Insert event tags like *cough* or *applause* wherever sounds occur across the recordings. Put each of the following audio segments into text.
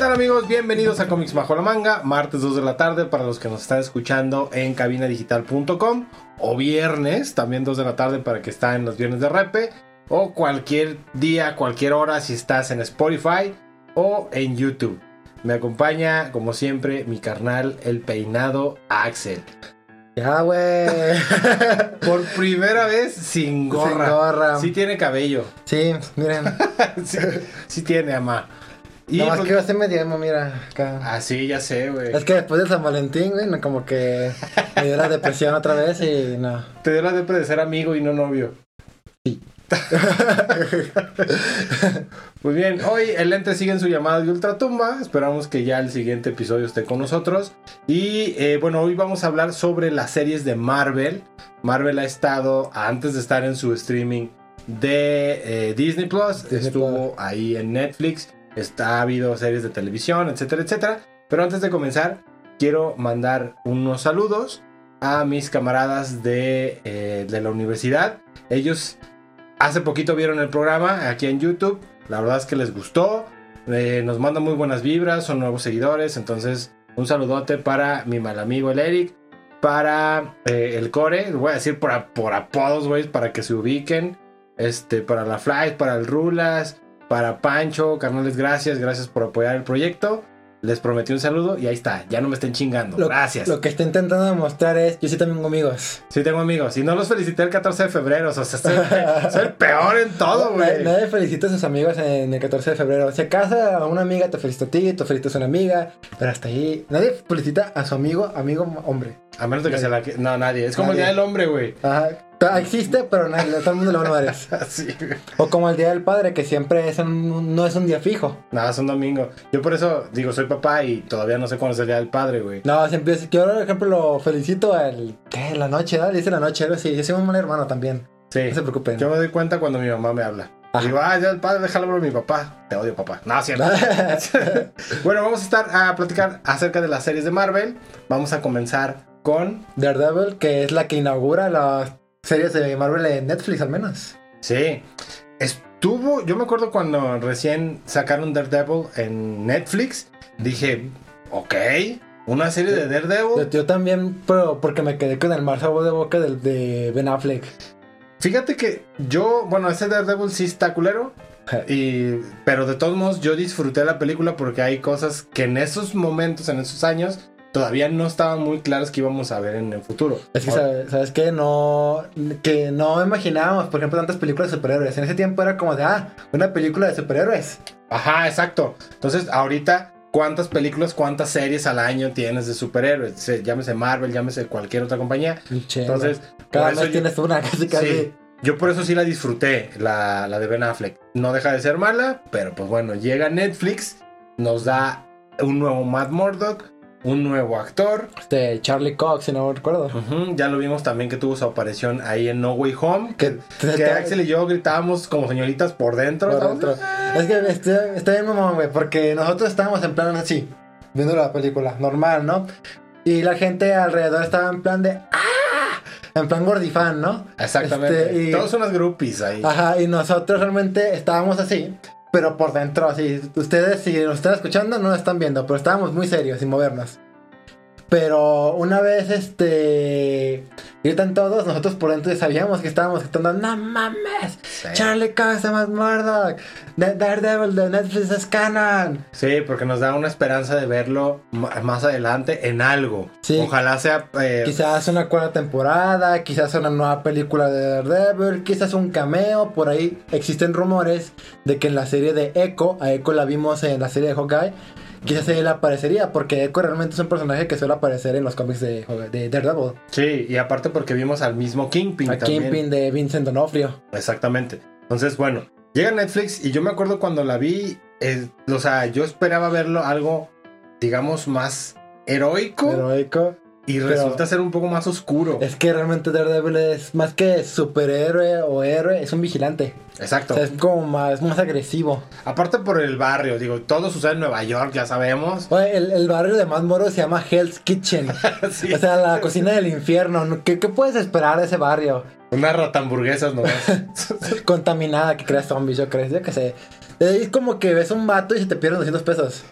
¿Qué tal amigos? Bienvenidos a Comics Bajo la Manga, martes 2 de la tarde para los que nos están escuchando en cabinadigital.com o viernes, también 2 de la tarde para que estén los viernes de repe o cualquier día, cualquier hora si estás en Spotify o en YouTube. Me acompaña, como siempre, mi carnal, el peinado Axel. Ya, güey. *laughs* Por primera vez sin gorra. Sin gorra. Sí tiene cabello. Sí, miren. *laughs* sí, sí tiene, ama. Y Nada más pues- que hace medio emo, mira, acá. Ah, sí, ya sé, güey. Es que después de San Valentín, güey, no, como que me dio la depresión otra vez y no. Te dio la depre de ser amigo y no novio. Sí. Muy *laughs* bien, hoy el lente sigue en su llamada de ultratumba. Esperamos que ya el siguiente episodio esté con nosotros. Y eh, bueno, hoy vamos a hablar sobre las series de Marvel. Marvel ha estado, antes de estar en su streaming de eh, Disney Plus, Disney estuvo ahí en Netflix. Está ha habido series de televisión, etcétera, etcétera. Pero antes de comenzar, quiero mandar unos saludos a mis camaradas de, eh, de la universidad. Ellos hace poquito vieron el programa aquí en YouTube. La verdad es que les gustó. Eh, nos mandan muy buenas vibras, son nuevos seguidores. Entonces, un saludote para mi mal amigo el Eric. Para eh, el Core, voy a decir por, por apodos, güey, para que se ubiquen. Este, para la Fly, para el Rulas, para Pancho, carnales, gracias, gracias por apoyar el proyecto. Les prometí un saludo y ahí está, ya no me estén chingando. Lo, gracias. Lo que está intentando demostrar es, yo sí también tengo amigos. Sí, tengo amigos. Y no los felicité el 14 de febrero. O sea, soy, *laughs* soy el peor en todo, Nadie- güey. Nadie felicita a sus amigos en el 14 de febrero. Si acaso a una amiga te felicita a ti, te felicitas a una amiga, pero hasta ahí. Nadie felicita a su amigo, amigo hombre. A menos de que se la... que- No, nadie. Es como Nadie. el Día del Hombre, güey. Ajá. Existe, pero nadie, todo el mundo le va a *laughs* güey. O como el Día del Padre, que siempre es un- no es un día fijo. Nada, es un domingo. Yo por eso digo, soy papá y todavía no sé cuándo es el Día del Padre, güey. No, siempre yo por ejemplo lo felicito el ¿qué? la noche, ¿verdad? Dice la noche, algo así. Yo soy un mal hermano también. Sí. No se preocupen. Yo me doy cuenta cuando mi mamá me habla. Ajá. Digo, ah, Día del Padre, déjalo por mi papá. Te odio, papá. No, cierto. *laughs* *laughs* bueno, vamos a estar a platicar acerca de las series de Marvel. Vamos a comenzar con... Daredevil, que es la que inaugura las series de Marvel en Netflix al menos. Sí. Estuvo, yo me acuerdo cuando recién sacaron Daredevil en Netflix, dije, ok, una serie de Daredevil. yo también, pero porque me quedé con el mal sabor de boca del de Ben Affleck. Fíjate que yo, bueno, ese Daredevil sí está culero, y, pero de todos modos yo disfruté la película porque hay cosas que en esos momentos, en esos años, todavía no estaban muy claras que íbamos a ver en el futuro. Es que, ¿sabes, ¿sabes qué? No, que no imaginábamos, por ejemplo, tantas películas de superhéroes. En ese tiempo era como de, ah, una película de superhéroes. Ajá, exacto. Entonces, ahorita, ¿cuántas películas, cuántas series al año tienes de superhéroes? Se- Llámese Marvel, llámese cualquier otra compañía. Entonces, cada yo- tienes una, casi casi. Sí, yo por eso sí la disfruté, la, la de Ben Affleck. No deja de ser mala, pero pues bueno, llega Netflix, nos da un nuevo Matt Murdock, un nuevo actor. Este, Charlie Cox, si no me recuerdo. Ya lo vimos también que tuvo su aparición ahí en No Way Home. Que, Que Axel y yo gritábamos como señoritas por dentro. Por dentro. Es que está, está bien mamón, güey, porque nosotros estábamos en plan así, viendo la película, normal, ¿no? Y la gente alrededor estaba en plan de ¡Ah! En plan gordifán, ¿no? Exactamente. Este, y- Todos unas groupies ahí. Ajá, y nosotros realmente estábamos así, pero por dentro, así. Ustedes, si nos están escuchando, no nos están viendo, pero estábamos muy serios, sin movernos. Pero una vez, este. Gritan todos, nosotros por dentro ya sabíamos que estábamos gritando, ¡No mames! Sí. Charlie Cox Murdock, de Daredevil de Netflix es canon. Sí, porque nos da una esperanza de verlo más adelante en algo. Sí. Ojalá sea. eh, Quizás una cuarta temporada, quizás una nueva película de Daredevil, quizás un cameo. Por ahí existen rumores de que en la serie de Echo, a Echo la vimos en la serie de Hawkeye, quizás él aparecería, porque Echo realmente es un personaje que suele aparecer en los cómics de, de Daredevil. Sí, y aparte porque vimos al mismo Kingpin A también. Kingpin de Vincent D'Onofrio. Exactamente. Entonces, bueno, llega Netflix y yo me acuerdo cuando la vi, eh, o sea, yo esperaba verlo algo, digamos, más heroico Heroico. Y pero- resulta ser un poco más oscuro. Es que realmente Daredevil es más que superhéroe o héroe, es un vigilante. Exacto. O sea, es como más, más agresivo. Aparte por el barrio, digo, todo sucede en Nueva York, ya sabemos. Oye, el, el barrio de Mad Moro se llama Hell's Kitchen. *laughs* Sí. O sea, la cocina del infierno. ¿no? ¿Qué, qué puedes esperar de ese barrio? Unas ratamburguesas nomás. *laughs* Contaminada que crea zombies, yo creo. Yo qué sé. Es como que ves un vato y se te pierden 200 pesos.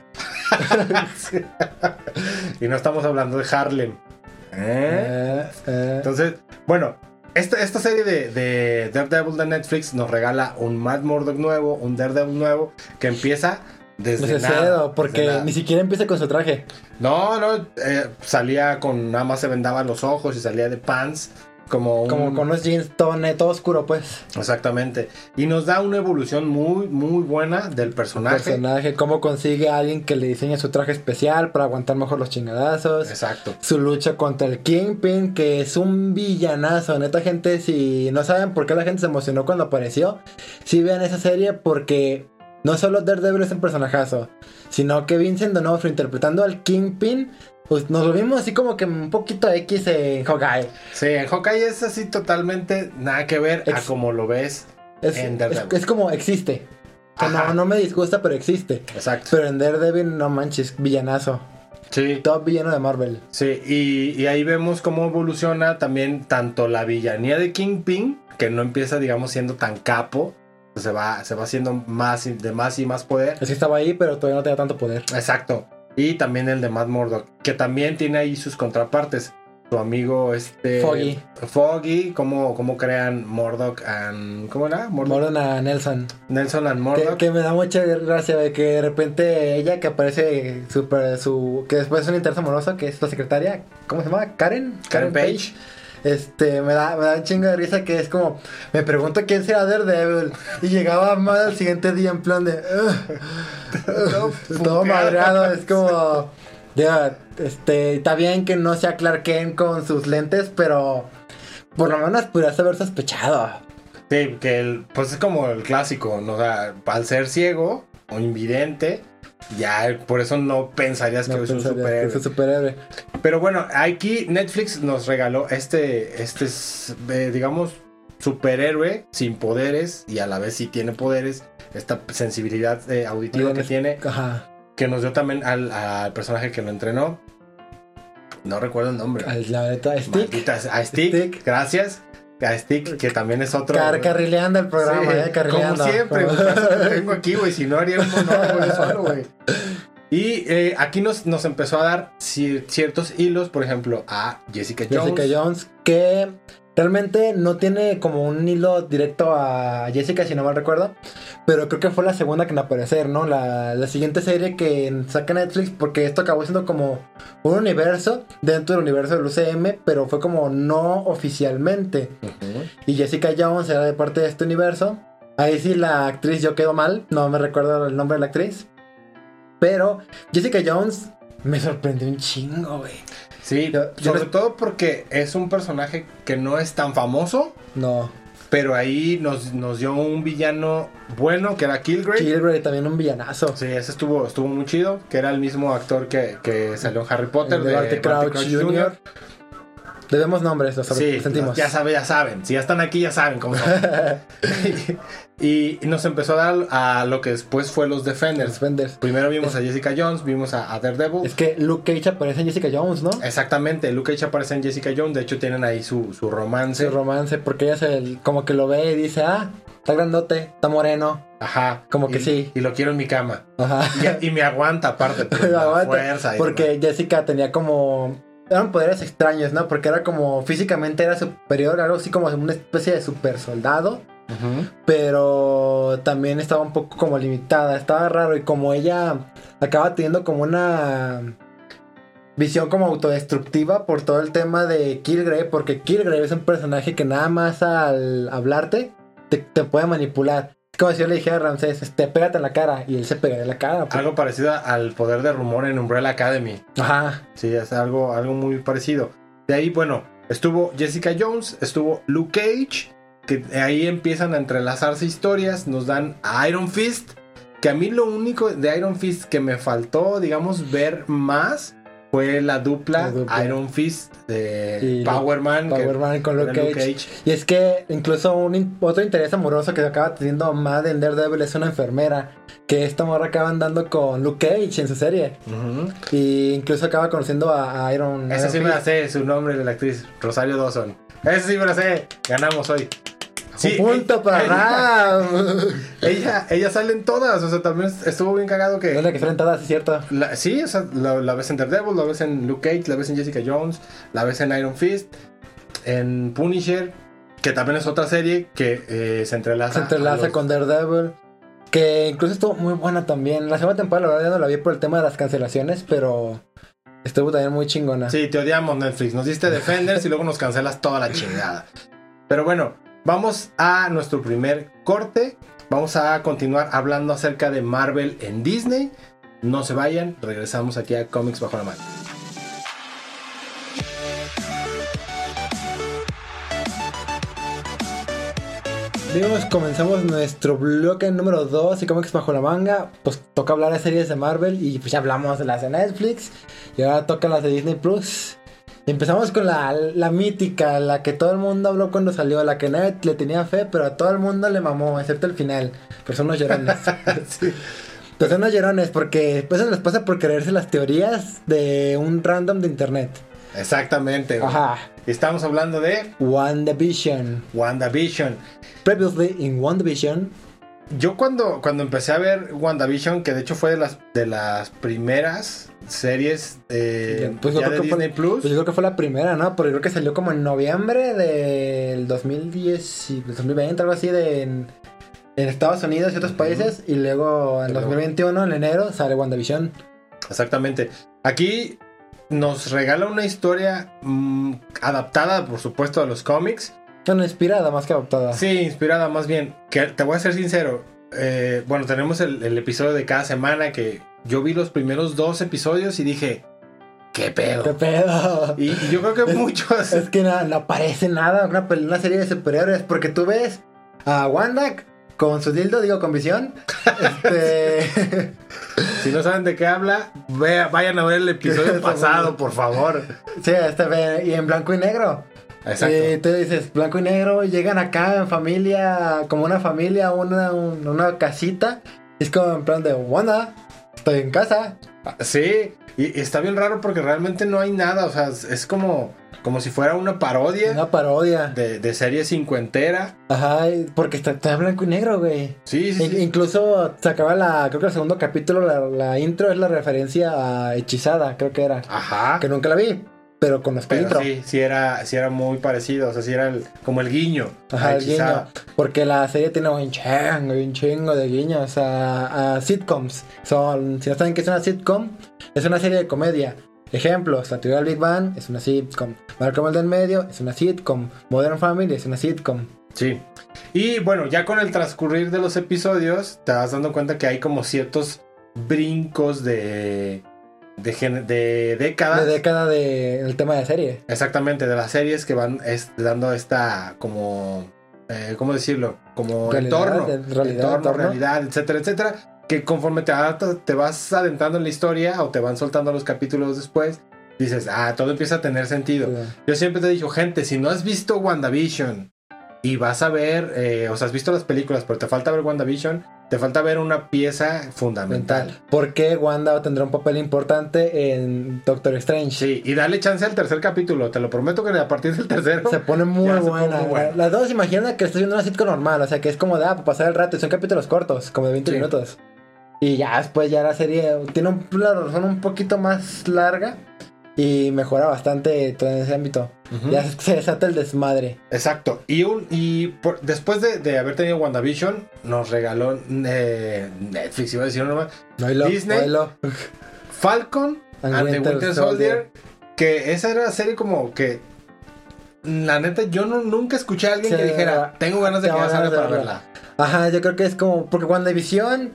*laughs* y no estamos hablando de Harlem. ¿Eh? Eh. Entonces, bueno, esta, esta serie de, de Daredevil de Netflix nos regala un Matt Murdock nuevo, un Daredevil nuevo, que empieza desde Desde nada, cero, porque desde ni siquiera empieza con su traje. No, no, eh, salía con, nada más se vendaba los ojos y salía de pants, como un... Como con unos jeans todo, oscuro, pues. Exactamente. Y nos da una evolución muy, muy buena del personaje. Personaje, cómo consigue a alguien que le diseñe su traje especial para aguantar mejor los chingadazos. Exacto. Su lucha contra el Kingpin, que es un villanazo. Neta, gente, si no saben por qué la gente se emocionó cuando apareció, si vean esa serie porque no solo Daredevil es un personajazo, sino que Vincent D'Onofrio interpretando al Kingpin, pues nos lo vimos así como que un poquito X en Hawkeye. Sí, en Hawkeye es así totalmente nada que ver a como lo ves. Es, En Daredevil. es como existe. Que no, no me disgusta, pero existe. Exacto. Pero en Daredevil, no manches, villanazo. Sí. Top villano de Marvel. Sí, y, y ahí vemos cómo evoluciona también tanto la villanía de Kingpin, que no empieza, digamos, siendo tan capo, se va, se va haciendo más y- de más y más poder. Es que estaba ahí, pero todavía no tenía tanto poder. Exacto. Y también el de Matt Murdock, que también tiene ahí sus contrapartes. Su amigo este Foggy. Foggy, cómo, cómo crean Murdock and ¿cómo era? Murdock- Morona Nelson. Nelson and Que, Murdock. que me da mucha gracia de que de repente ella que aparece super, su que después es un interés amoroso que es la secretaria ¿cómo se llama? Karen Karen Page. Este me da me da un chingo de risa que es como me pregunto quién será Daredevil y llegaba más al siguiente día en plan de "Ugh, Todo ugh", todo puteado. madreado es como *laughs* ya este está bien que no sea Clark Kent con sus lentes pero por lo menos pudieras haber sospechado Sí, que el, pues es como el clásico, ¿no? O sea, al ser ciego o invidente, ya por eso no pensarías No que es un superhéroe. es superhéroe Pero bueno, aquí Netflix nos regaló este, este es, eh, digamos, superhéroe sin poderes y a la vez sí tiene poderes, esta sensibilidad eh, auditiva que tiene, ajá que nos dio también al, al personaje que lo entrenó. No recuerdo el nombre. Al- La neta, Stick. Maldita a Stick, Stick. gracias. A Stick, que también es otro. Car carrileando el programa, Sí, eh, carrileando. Como siempre, te tengo aquí, güey. Si no haría un monólogo yo solo, güey. Y eh, aquí nos, nos empezó a dar ci- ciertos hilos, por ejemplo, a Jessica Jones. Jessica Jones, que realmente no tiene como un hilo directo a Jessica, si no mal recuerdo. Pero creo que fue la segunda que en aparecer, ¿no? La, la siguiente serie que saca Netflix, porque esto acabó siendo como un universo dentro del universo del UCM, pero fue como no oficialmente. Y Jessica Jones era de parte de este universo. Ahí sí la actriz yo quedo mal, no me recuerdo el nombre de la actriz. Pero Jessica Jones me sorprendió un chingo, güey. Sí, Yo- sobre todo porque es un personaje que no es tan famoso, No. pero ahí nos, nos dio un villano bueno, que era Kilgrave. Kilgrave también un villanazo. Sí, ese estuvo, estuvo muy chido, que era el mismo actor que, que salió en Harry Potter, El de Barty Crouch Jr. Debemos nombres, los Sí, sentimos. ya saben, ya saben. Si ya están aquí, ya saben cómo son. *laughs* *laughs* y, nos empezó a dar a lo que después fue los Defenders. Los Defenders. Primero vimos a Jessica Jones, vimos a, a Daredevil. Es que Luke Cage aparece en Jessica Jones, ¿no? Exactamente, Luke Cage aparece en Jessica Jones. De hecho, tienen ahí su, su romance. Su romance, porque ella se, como que lo ve y dice, ah, está grandote, está moreno. Ajá. Como que Y- sí. Y lo quiero en mi cama. Ajá. Y, y me aguanta aparte. *laughs* por la Aguanta, fuerza y porque demás. Jessica tenía como... Eran poderes extraños, ¿no? Porque era como... Físicamente era superior, algo así como una especie de super soldado. Pero también estaba un poco como limitada. Estaba raro y como ella acaba teniendo como una visión como autodestructiva por todo el tema de Killgrave. Porque Killgrave es un personaje que nada más al hablarte te, te puede manipular. Es como si yo le dijera a Ramsés, este, pégate en la cara. Y él se pegaría en la cara. pues. Algo parecido al poder de rumor en Umbrella Academy. Ajá. Sí, es algo, algo muy parecido. De ahí, bueno, estuvo Jessica Jones, estuvo Luke Cage, que ahí empiezan a entrelazarse historias, nos dan a Iron Fist, que a mí lo único de Iron Fist que me faltó, digamos, ver más fue la dupla, La dupla. Iron Fist de Y Power Man, que Power Man con era Luke Cage. Y es que incluso un otro interés amoroso que acaba teniendo Mad en Daredevil es una enfermera. Que esta morra acaba andando con Luke Cage en su serie. Ujú. Y incluso acaba conociendo a, a Iron Esa Iron sí me la sé, su nombre de la actriz, Rosario Dawson. Esa sí me la sé, ganamos hoy. Sí, punto para Ram. *laughs* Ella, ella sale en todas, o sea, también estuvo bien cagado que... Es la que salen todas, es cierto. La- sí, o sea, la, la ves en Daredevil, la ves en Luke Cage, la ves en Jessica Jones, la ves en Iron Fist, en Punisher, que también es otra serie que eh, se entrelaza. Se entrelaza los- con Daredevil. Que incluso estuvo muy buena también. La segunda temporada, la verdad, ya no la vi por el tema de las cancelaciones, pero estuvo también muy chingona. Sí, te odiamos Netflix, nos diste Defenders y luego nos cancelas toda la chingada. Pero bueno, vamos a nuestro primer corte. Vamos a continuar hablando acerca de Marvel en Disney. No se vayan, regresamos aquí a Comics Bajo la Mano. Amigos, comenzamos nuestro bloque número 2 y cómics bajo la manga. Pues toca hablar de series de Marvel y pues ya hablamos de las de Netflix. Y ahora tocan las de Disney Plus. Empezamos con la, la mítica, la que todo el mundo habló cuando salió, la que nadie le tenía fe, pero a todo el mundo le mamó, excepto el final. Pero son unos llorones. *laughs* Sí. Pues son unos llorones porque pues eso les pasa por creerse las teorías de un random de internet. Exactamente. Ajá. Estamos hablando de WandaVision. WandaVision. Previously in WandaVision. Yo cuando, cuando empecé a ver WandaVision, que de hecho fue de las, de las primeras series Pues yo ya creo de que fue- Disney Plus. Pues yo creo que fue la primera, ¿no? Porque creo que salió como en noviembre del 2010 y 2020, algo así, de, en, en Estados Unidos y otros países. Y luego en Pero- 2021, en enero, sale WandaVision. Exactamente. Aquí nos regala una historia mm, adaptada, por supuesto, a los cómics. Bueno, inspirada más que adoptada. Sí, inspirada más bien. Que te voy a ser sincero. eh, bueno, tenemos el, el episodio de cada semana que yo vi los primeros dos episodios y dije, ¿qué pedo? ¿Qué pedo? Y, y yo creo que Es- muchos... *laughs* Es que no, no aparece nada, una, una serie de superhéroes, porque tú ves a Wanda con su dildo, digo, con visión. Este. *laughs* Si no saben de qué habla, vea- vayan a ver el episodio *laughs* pasado, por favor. sí, este y en blanco y negro. Exacto. Y tú dices, blanco y negro, llegan acá en familia, como una familia, una, un- una casita. Y es como en plan de, Wanda, estoy en casa. Sí, y, y está bien raro porque realmente no hay nada, o sea, es, como, como si fuera una parodia Una parodia. de, de serie cincuentera. Ajá, porque está, está en blanco y negro, güey. Sí, sí, In- sí. Incluso se acaba la, creo que el segundo capítulo, la, la intro es la referencia a Hechizada, creo que era. Ajá. Que nunca la vi, pero Pero intro. sí, sí era, sí era muy parecido, o sea, sí era el- como el guiño. Ajá, el guiño. Porque la serie tiene un chingo, un chingo de guiños a, a sitcoms. Son, si no saben qué es una sitcom, es una serie de comedia. Ejemplos, La teoría del Big Bang es una sitcom. Malcolm el del medio es una sitcom. Modern Family es una sitcom. Sí. Y bueno, ya con el transcurrir de los episodios, te vas dando cuenta que hay como ciertos brincos de, de, de décadas. De década de el tema de serie. Exactamente, de las series que van es- dando esta como, eh, ¿cómo decirlo? Como Realidad, entorno, de- realidad, entorno, entorno. realidad, etcétera, etcétera. Que conforme te, te vas adentrando en la historia o te van soltando los capítulos después, dices, ah, todo empieza a tener sentido. Yo siempre te he dicho, gente, si no has visto WandaVision y vas a ver, eh, o sea, has visto las películas, pero te falta ver WandaVision, te falta ver una pieza fundamental. Mental. Porque Wanda tendrá un papel importante en Doctor Strange. Sí, y dale chance al tercer capítulo, te lo prometo que a partir del tercero. Se pone muy pone buena. muy buena. Las dos, imagina que estoy viendo una sitcom normal, o sea, que es como de, ah, para pasar el rato, y son capítulos cortos, como de 20 Sí. minutos. Y ya después ya la serie tiene un, la razón un poquito más larga y mejora bastante todo en ese ámbito. Ya se, desata el desmadre. Exacto. Y, un, y por- después de, de haber tenido WandaVision, nos regaló eh, Netflix, iba a decir uno más, Oílo, Disney. Falcon *laughs* And and, the Winter Winter Soldier. Que esa era la serie como que. La neta, yo no, nunca escuché a alguien Sí, que dijera, tengo ganas de que salga para verla". verla. Ajá, yo creo que es como, porque WandaVision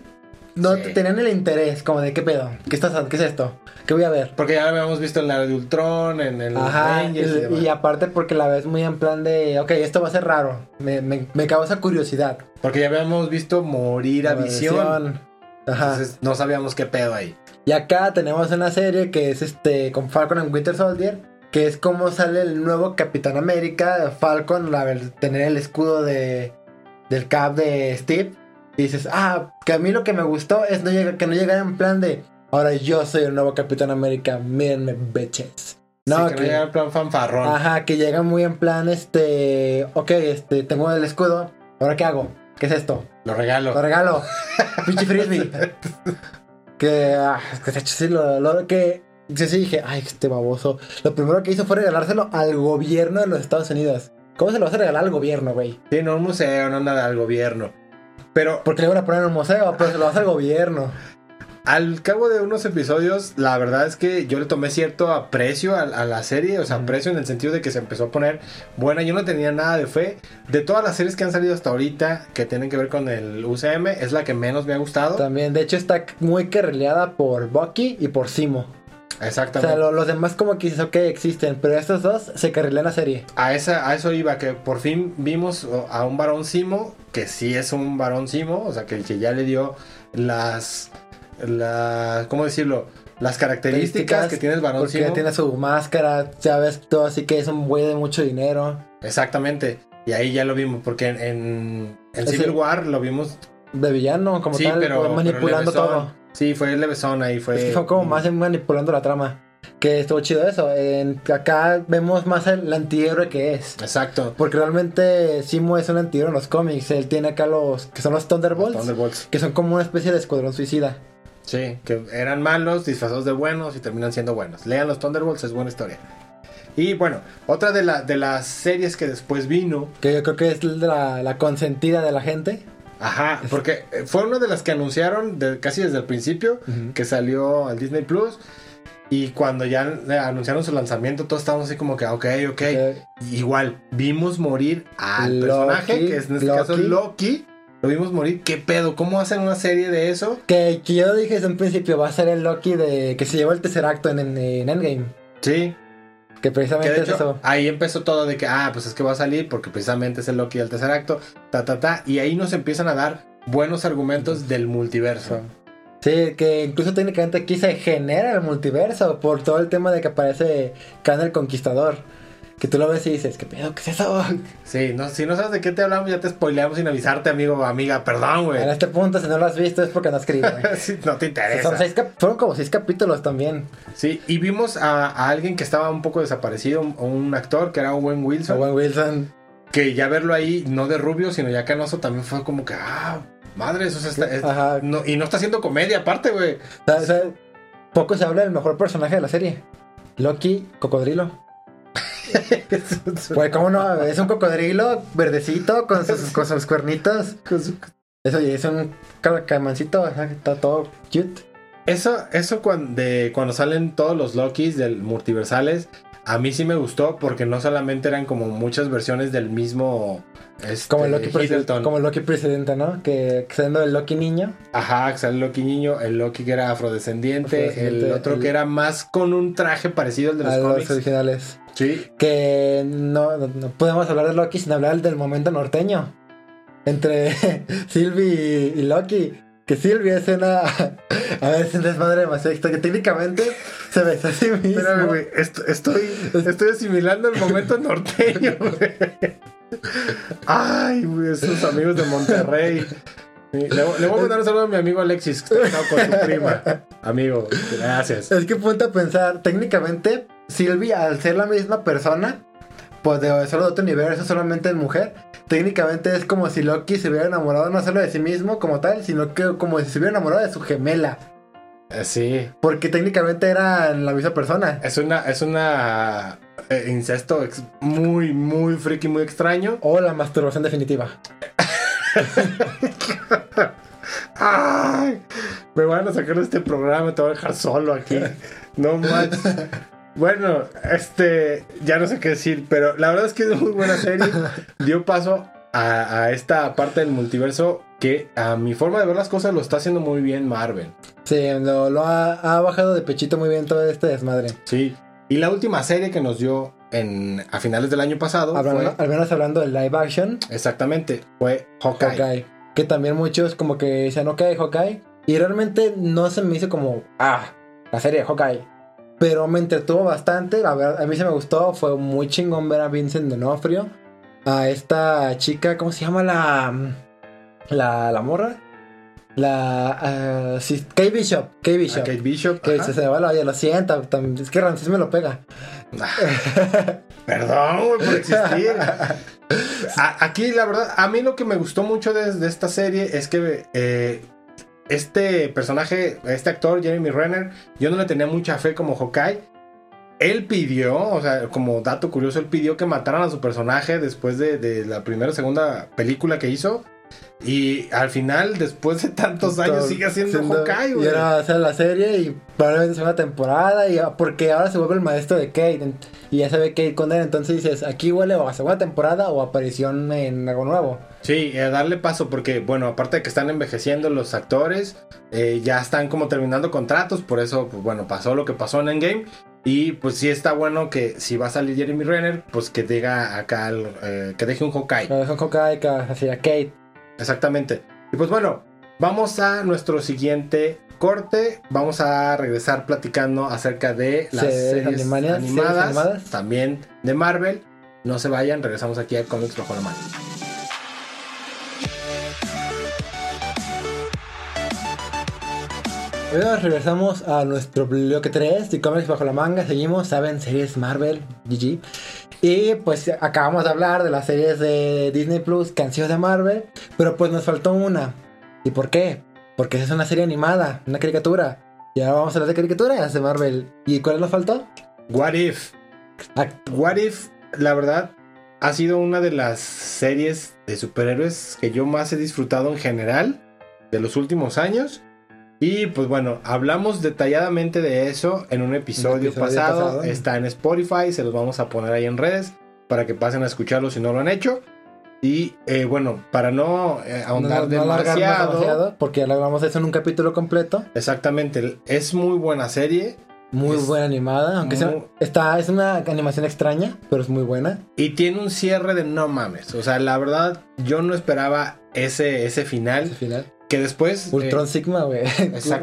no Sí. tenían el interés, como de, ¿qué pedo? ¿Qué, estás, ¿Qué es esto? ¿Qué voy a ver? Porque ya lo habíamos visto en la de Ultron, en el Ajá, y y, demás. y aparte porque la ves muy en plan de, ok, esto va a ser raro, me, me, me causa curiosidad. Porque ya habíamos visto morir a visión. visión. Ajá. Entonces no sabíamos qué pedo ahí. Y acá tenemos una serie que es este con Falcon and Winter Soldier, que es como sale el nuevo Capitán América, Falcon, la, tener el escudo de del cap de Steve. Y dices, ah, que a mí lo que me gustó es no llega, que no llegara en plan de, ahora yo soy el nuevo Capitán América, mírenme, bitches. No, sí, que, que- no llega en plan fanfarrón. Ajá, que llega muy en plan, este, ok, este, tengo el escudo, ¿ahora qué hago? ¿Qué es esto? Lo regalo. Lo regalo. *laughs* Pinche frisbee. que, ah, que de hecho sí, lo, lo que, yo sí dije, ay, este baboso. Lo primero que hizo fue regalárselo al gobierno de los Estados Unidos. ¿Cómo se lo vas a regalar al gobierno, güey? Sí, no un museo, no nada al gobierno. Pero Porque le van a poner un museo, pero se lo vas al gobierno. al cabo de unos episodios, la verdad es que yo le tomé cierto aprecio a, a la serie. O sea, aprecio en el sentido de que se empezó a poner buena. Yo no tenía nada de fe. De todas las series que han salido hasta ahorita que tienen que ver con el UCM, es la que menos me ha gustado. También, de hecho, está muy carrileada por Bucky y por Simo. O Exactamente. sea, lo- los demás como que dices, ok, existen, pero estos dos se carrilean la serie. A, esa, a eso iba, que por fin vimos a un varón Simo, que sí es un varón Simo, o sea, que, que ya le dio las, las, ¿cómo decirlo? Las características que tiene el varón Porque Simo. tiene su máscara, ya ves todo así que es un güey de mucho dinero. Exactamente. Y ahí ya lo vimos, porque en, en, en Ese- Civil War lo vimos, De villano, como sí, tal, pero manipulando pero levesón. todo. Sí, fue levesón ahí, fue... Es que fue como más manipulando la trama. Que estuvo chido eso. En, acá vemos más el, el antihéroe que es. Exacto. Porque realmente Simo es un antihéroe en los cómics. Él tiene acá los que son los Thunderbolts. Thunderbolts. Que son como una especie de escuadrón suicida. Sí, que eran malos, disfrazados de buenos y terminan siendo buenos. Lean los Thunderbolts, es buena historia. Y bueno, otra de, la, de las series que después vino, Que yo creo que es la, la consentida de la gente. ajá, porque fue una de las que anunciaron de- casi desde el principio, que salió al Disney Plus. Y cuando ya anunciaron su lanzamiento, todos estábamos así como que, ok, ok. Eh, Igual, vimos morir al Loki, personaje, que es en este caso Loki. Loki. Lo vimos morir. ¿Qué pedo? ¿Cómo hacen una serie de eso? que, que yo dije desde un principio va a ser el Loki de que se llevó el tercer acto en, en, en Endgame. Sí, Que Que precisamente de es hecho, eso. ahí empezó todo de que, ah, pues es que va a salir porque precisamente es el Loki del tercer acto, ta, ta, ta. Y ahí nos empiezan a dar buenos argumentos del multiverso. Sí, que incluso técnicamente aquí se genera el multiverso por todo el tema de que aparece Khan el Conquistador. Que tú lo ves y dices, ¿qué pedo? ¿Qué es eso? *laughs* Sí, no, si no sabes de qué te hablamos, ya te spoileamos sin avisarte, amigo o amiga. Perdón, güey. En este punto, si no lo has visto, es porque no güey. *laughs* Sí, no te Son interesa. seis fueron como seis capítulos también. Sí, y vimos a, a alguien que estaba un poco desaparecido, un, un actor que era Owen Wilson, Owen Wilson. que ya verlo ahí, no de rubio, sino ya canoso, también fue como que, ah, madre, eso está, es- Ajá. no- y no está haciendo comedia aparte, güey. O sea, o sea, poco se habla del mejor personaje de la serie. Loki, cocodrilo. *laughs* Pues, ¿cómo no? Es un cocodrilo verdecito con sus, con sus cuernitos. Eso, y es un ca- caimancito, ajá, que está todo cute. Eso, eso cuando, de, cuando salen todos los Lokis del multiversales, a mí sí me gustó porque no solamente eran como muchas versiones del mismo este, Como el Loki, como el Loki presidente, ¿no? Que que siendo el Loki niño. Ajá, que sale el Loki niño, el Loki que era afrodescendiente, Afrodescendiente, el otro el- que era más con un traje parecido al de los a los cómics. originales. Sí, Que no, no, podemos hablar de Loki sin hablar del momento norteño. Entre *laughs* Sylvie y Loki. Que Sylvie es una. A ver, es un desmadre demasiado. Que técnicamente se besa a sí mismo. espérame, güey, est- estoy, estoy asimilando el momento norteño, *laughs* güey. Ay, güey, esos amigos de Monterrey. Le, le voy a mandar un saludo a mi amigo Alexis, que está casado con su prima. Amigo, gracias. Es que ponte a pensar, técnicamente, Sylvie, al ser la misma persona, pues de solo de otro universo, solamente es mujer, técnicamente es como si Loki se hubiera enamorado no solo de sí mismo como tal, sino que como si se hubiera enamorado de su gemela. Eh, Sí, Porque técnicamente eran la misma persona. es una, es una eh, incesto muy, muy friki, muy extraño. O la masturbación definitiva. *laughs* Ay, me van a sacar de este programa, te voy a dejar solo aquí. No manches. *laughs* Bueno, este, ya no sé qué decir, pero la verdad es que es muy buena serie. *laughs* Dio paso a, a esta parte del multiverso que a mi forma de ver las cosas lo está haciendo muy bien Marvel. Sí, lo, lo ha, ha bajado de pechito muy bien todo este desmadre. Sí. Y la última serie que nos dio en, a finales del año pasado Hablando- fue, al menos hablando del live action, exactamente, fue Hawkeye. Hawkeye. Que también muchos como que decían, ok, Hawkeye. Y realmente no se me hizo como, ah, la serie de Hawkeye. Pero me entretuvo bastante, la verdad, a mí se me gustó. Fue muy chingón ver a Vincent D'Onofrio. A esta chica, ¿cómo se llama la... La, la morra? La. ah, sí, Kate Bishop. Kate A Bishop. Kate Bishop. Que se, se va la olla, lo siento. tam- Es que Ramsés me lo pega. Perdón, güey, por existir. *laughs* A- aquí, la verdad, a mí lo que me gustó mucho de, de esta serie es que eh, este personaje, este actor, Jeremy Renner, yo no le tenía mucha fe como Hawkeye. Él pidió, o sea, como dato curioso, él pidió que mataran a su personaje después de, de la primera o segunda película que hizo. Y al final, después de tantos años, sigue siendo siendo- Hawkeye, Y güey. ahora va a ser la serie y probablemente sea una temporada. Y, porque ahora se vuelve el maestro de Kate. Y ya se ve Kate con él. Entonces dices, aquí huele o a segunda temporada o aparición en algo nuevo. Sí, eh, darle paso porque, bueno, aparte de que están envejeciendo los actores, eh, ya están como terminando contratos, por eso, pues bueno, pasó lo que pasó en Endgame. Y pues sí está bueno que si va a salir Jeremy Renner, pues que diga acá, el, eh, que deje un Hawkeye. Pero son Hawkeye que Kate. Exactamente. Y pues bueno, vamos a nuestro siguiente corte. Vamos a regresar platicando acerca de las Series series, animadas, animadas, series animadas. también de Marvel. No se vayan, regresamos aquí a Comics Bajo la Mano. Bueno, regresamos a nuestro bloque 3 de cómics bajo la manga. Seguimos, saben, series Marvel, GG. Y pues acabamos de hablar de las series de Disney Plus sido de Marvel. Pero pues nos faltó una. ¿Y por qué? Porque esa es una serie animada, una caricatura. Y ahora vamos a hablar de caricaturas de Marvel. ¿Y cuál nos faltó? What If? What If, la verdad, ha sido una de las series de superhéroes que yo más he disfrutado en general de los últimos años. Y pues bueno, hablamos detalladamente de eso en un episodio, episodio pasado. pasado. Está en Spotify, se los vamos a poner ahí en redes para que pasen a escucharlo si no lo han hecho. Y eh, bueno, para no eh, ahondar no, no alargarnos demasiado, demasiado, porque ya lo hablamos de eso en un capítulo completo. exactamente, es muy buena serie. Muy Es buena animada, aunque sea, muy- está, es una animación extraña, pero es muy buena. Y tiene un cierre de no mames. O sea, la verdad, yo no esperaba ese, ese final. Al final. Que después. Ultron eh, Sigma, güey.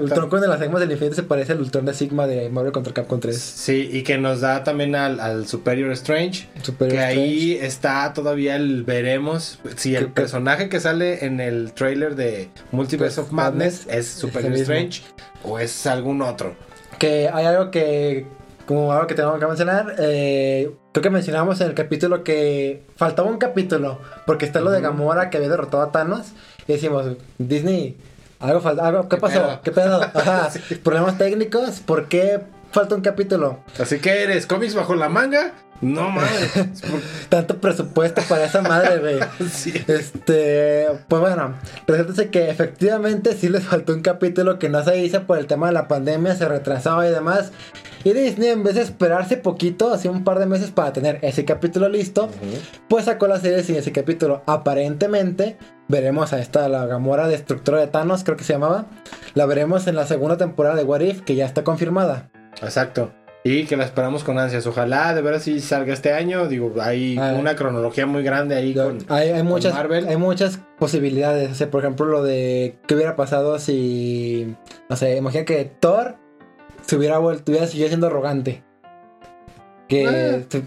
Ultron con las Sigmas del infinito se parece al Ultron de Sigma de Marvel contra Capcom 3. sí, y que nos da también al, al Superior Strange. Que Strange. ahí está todavía el veremos. Si el personaje que sale en el trailer de Multiverse Pues, of Madness Madness es Superior mismo. Strange o es algún otro. Que hay algo que, como algo que tengo que mencionar, eh, creo que mencionamos en el capítulo que faltaba un capítulo, porque está lo de. Gamora que había derrotado a Thanos, y decimos, Disney, algo falta, algo, ¿qué, ¿Qué pasó? pedo? ¿Qué pedo? *laughs* Ajá, problemas técnicos, ¿por qué falta un capítulo? Así que eres cómics bajo la manga. No mames. Por- *laughs* Tanto presupuesto para esa madre, güey. *laughs* sí. Este, pues bueno, resulta que efectivamente sí les faltó un capítulo que no se hizo por el tema de la pandemia, se retrasaba y demás. Y Disney, en vez de esperarse poquito, así un par de meses para tener ese capítulo listo, pues sacó la serie sin ese capítulo. Aparentemente, veremos a esta, la Gamora destructora de Thanos, creo que se llamaba. La veremos en la segunda temporada de What If, que ya está confirmada. Exacto. Y que la esperamos con ansias. Ojalá de veras sí salga este año. Digo, hay Ah. una cronología muy grande ahí con. hay, hay muchas, Marvel. hay muchas posibilidades. O sea, por ejemplo, lo de qué hubiera pasado si. No sé, imagina que Thor se hubiera vuelto, hubiera seguido siendo arrogante. Que. Se-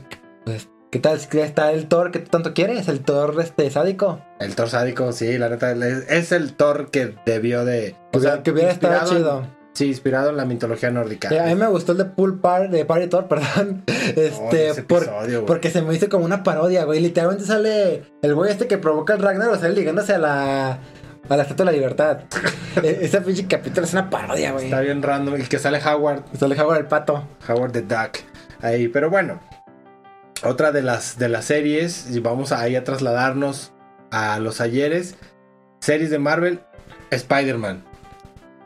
Pues, ¿qué tal? Está el Thor que tú tanto quieres? El Thor este sádico. El Thor sádico, sí, la neta. Es, es el Thor que debió de. Que, hubiera- que hubiera estado en- chido. sí, inspirado en la mitología nórdica. Eh, a mí me gustó el de Pool Par, de Party Thor, *laughs* perdón. Este, ese por- episodio, güey. porque se me hizo como una parodia, güey. Literalmente sale el güey este que provoca el Ragnar, o sea, ligándose a la. A la Estatua de la Libertad. *laughs* E- Ese pinche capítulo es una parodia, güey. Está bien random. El que sale Howard. Sale Howard el pato. Howard the Duck. Ahí, pero bueno. Otra de las, de las series, y vamos a, ahí a trasladarnos a los ayeres. Series de Marvel, Spider-Man.